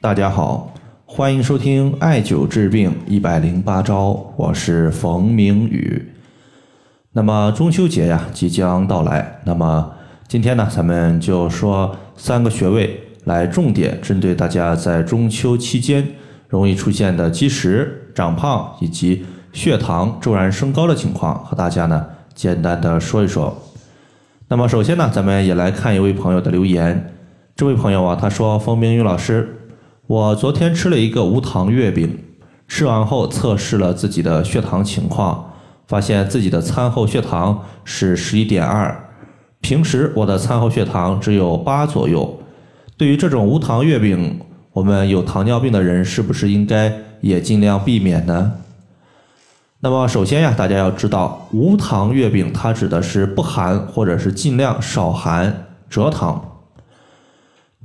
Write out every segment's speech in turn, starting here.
大家好，欢迎收听艾灸治病一百零八招，我是冯明宇。那么中秋节呀即将到来，那么今天呢，咱们就说三个穴位，来重点针对大家在中秋期间容易出现的积食、长胖以及血糖骤然升高的情况，和大家呢简单的说一说。那么首先呢，咱们也来看一位朋友的留言。这位朋友啊，他说：“冯明宇老师。”我昨天吃了一个无糖月饼，吃完后测试了自己的血糖情况，发现自己的餐后血糖是十一点二，平时我的餐后血糖只有八左右。对于这种无糖月饼，我们有糖尿病的人是不是应该也尽量避免呢？那么首先呀，大家要知道，无糖月饼它指的是不含或者是尽量少含蔗糖。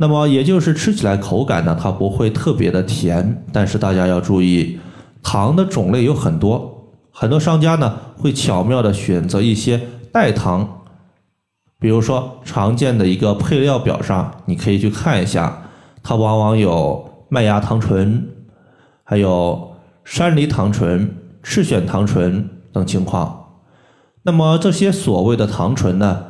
那么也就是吃起来口感呢，它不会特别的甜，但是大家要注意，糖的种类有很多，很多商家呢会巧妙的选择一些代糖，比如说常见的一个配料表上，你可以去看一下，它往往有麦芽糖醇，还有山梨糖醇、赤藓糖醇等情况。那么这些所谓的糖醇呢，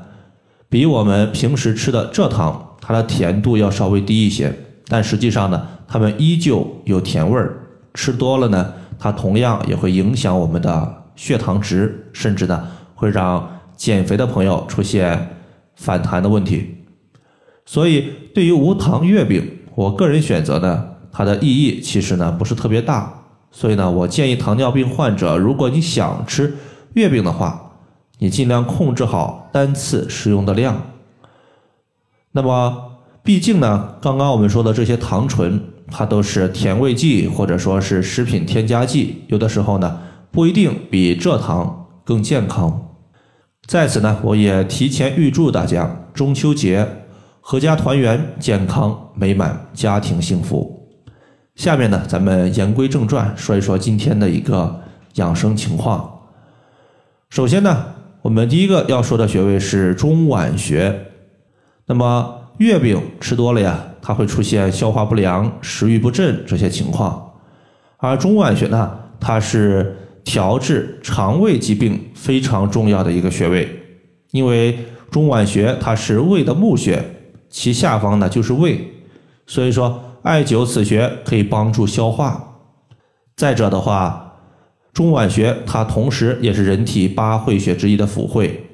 比我们平时吃的蔗糖。它的甜度要稍微低一些，但实际上呢，它们依旧有甜味儿。吃多了呢，它同样也会影响我们的血糖值，甚至呢，会让减肥的朋友出现反弹的问题。所以，对于无糖月饼，我个人选择呢，它的意义其实呢不是特别大。所以呢，我建议糖尿病患者，如果你想吃月饼的话，你尽量控制好单次食用的量。那么，毕竟呢，刚刚我们说的这些糖醇，它都是甜味剂或者说是食品添加剂，有的时候呢，不一定比蔗糖更健康。在此呢，我也提前预祝大家中秋节阖家团圆、健康美满、家庭幸福。下面呢，咱们言归正传，说一说今天的一个养生情况。首先呢，我们第一个要说的穴位是中脘穴。那么月饼吃多了呀，它会出现消化不良、食欲不振这些情况。而中脘穴呢，它是调治肠胃疾病非常重要的一个穴位，因为中脘穴它是胃的募穴，其下方呢就是胃，所以说艾灸此穴可以帮助消化。再者的话，中脘穴它同时也是人体八会穴之一的府会。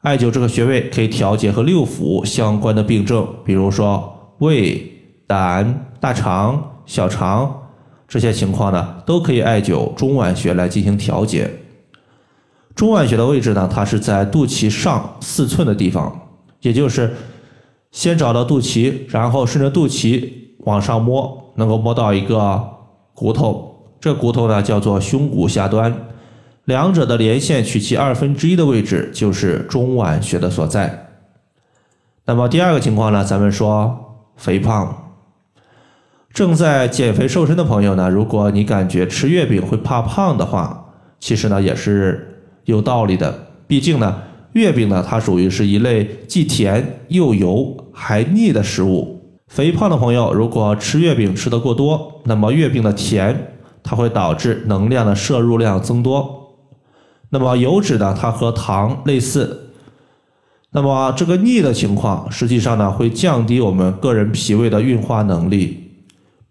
艾灸这个穴位可以调节和六腑相关的病症，比如说胃、胆、大肠、小肠这些情况呢，都可以艾灸中脘穴来进行调节。中脘穴的位置呢，它是在肚脐上四寸的地方，也就是先找到肚脐，然后顺着肚脐往上摸，能够摸到一个骨头，这骨头呢叫做胸骨下端。两者的连线取其二分之一的位置就是中脘穴的所在。那么第二个情况呢，咱们说肥胖，正在减肥瘦身的朋友呢，如果你感觉吃月饼会怕胖的话，其实呢也是有道理的。毕竟呢，月饼呢它属于是一类既甜又油还腻的食物。肥胖的朋友如果吃月饼吃得过多，那么月饼的甜它会导致能量的摄入量增多。那么油脂呢？它和糖类似。那么这个腻的情况，实际上呢会降低我们个人脾胃的运化能力。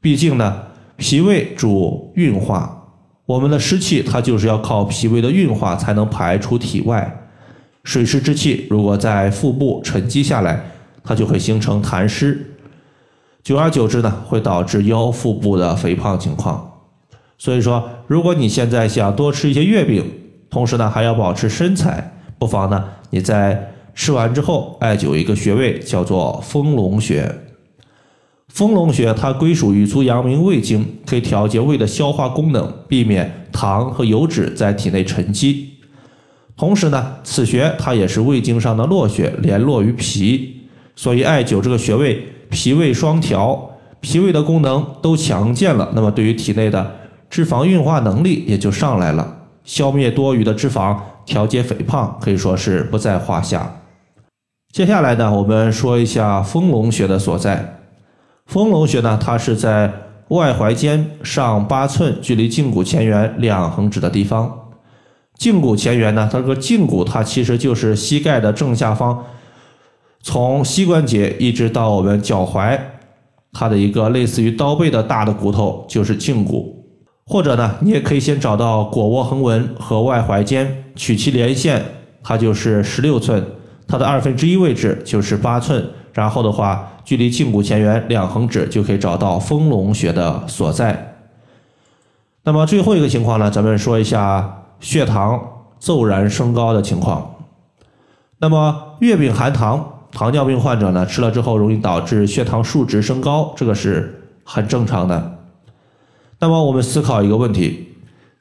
毕竟呢，脾胃主运化，我们的湿气它就是要靠脾胃的运化才能排出体外。水湿之气如果在腹部沉积下来，它就会形成痰湿，久而久之呢，会导致腰腹部的肥胖情况。所以说，如果你现在想多吃一些月饼，同时呢，还要保持身材，不妨呢，你在吃完之后艾灸一个穴位，叫做丰隆穴。丰隆穴它归属于足阳明胃经，可以调节胃的消化功能，避免糖和油脂在体内沉积。同时呢，此穴它也是胃经上的络穴，联络于脾，所以艾灸这个穴位，脾胃双调，脾胃的功能都强健了，那么对于体内的脂肪运化能力也就上来了。消灭多余的脂肪，调节肥胖，可以说是不在话下。接下来呢，我们说一下丰隆穴的所在。丰隆穴呢，它是在外踝尖上八寸，距离胫骨前缘两横指的地方。胫骨前缘呢，它这个胫骨它其实就是膝盖的正下方，从膝关节一直到我们脚踝，它的一个类似于刀背的大的骨头就是胫骨。或者呢，你也可以先找到腘窝横纹和外踝尖，取其连线，它就是十六寸，它的二分之一位置就是八寸。然后的话，距离胫骨前缘两横指就可以找到丰隆穴的所在。那么最后一个情况呢，咱们说一下。血糖骤然升高的情况，那么月饼含糖，糖尿病患者呢吃了之后容易导致血糖数值升高，这个是很正常的。那么我们思考一个问题：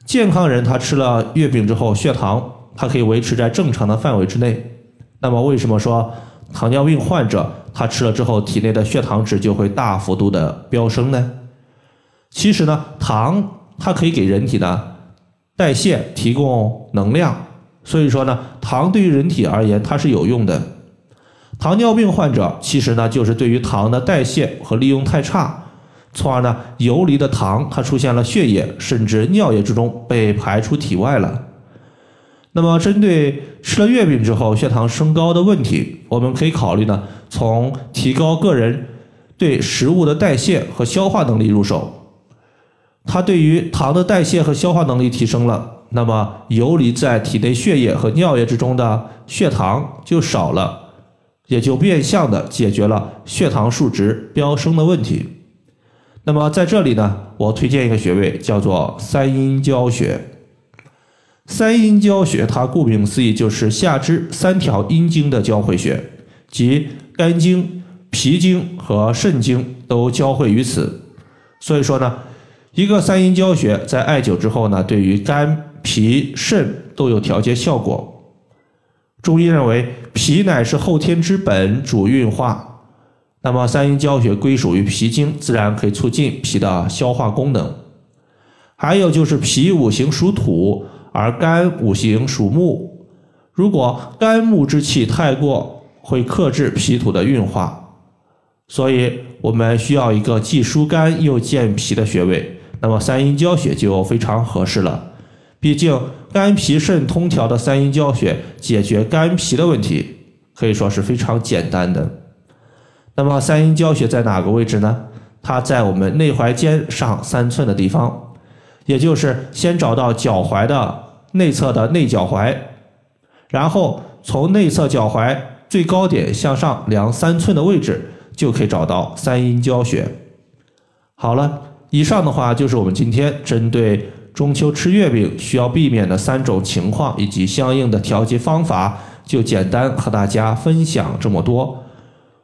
健康人他吃了月饼之后，血糖它可以维持在正常的范围之内，那么为什么说糖尿病患者他吃了之后体内的血糖值就会大幅度的飙升呢？其实呢，糖它可以给人体的。代谢提供能量，所以说呢，糖对于人体而言它是有用的。糖尿病患者其实呢，就是对于糖的代谢和利用太差，从而呢，游离的糖它出现了血液甚至尿液之中被排出体外了。那么，针对吃了月饼之后血糖升高的问题，我们可以考虑呢，从提高个人对食物的代谢和消化能力入手。它对于糖的代谢和消化能力提升了，那么游离在体内血液和尿液之中的血糖就少了，也就变相的解决了血糖数值飙升的问题。那么在这里呢，我推荐一个穴位叫做三阴交穴。三阴交穴，它顾名思义就是下肢三条阴经的交汇穴，即肝经、脾经和肾经都交汇于此。所以说呢。一个三阴交穴在艾灸之后呢，对于肝、脾、肾都有调节效果。中医认为，脾乃是后天之本，主运化。那么三阴交穴归属于脾经，自然可以促进脾的消化功能。还有就是脾五行属土，而肝五行属木。如果肝木之气太过，会克制脾土的运化，所以我们需要一个既疏肝又健脾的穴位。那么三阴交穴就非常合适了，毕竟肝脾肾通调的三阴交穴解决肝脾的问题，可以说是非常简单的。那么三阴交穴在哪个位置呢？它在我们内踝尖上三寸的地方，也就是先找到脚踝的内侧的内脚踝，然后从内侧脚踝最高点向上量三寸的位置，就可以找到三阴交穴。好了。以上的话就是我们今天针对中秋吃月饼需要避免的三种情况以及相应的调节方法，就简单和大家分享这么多。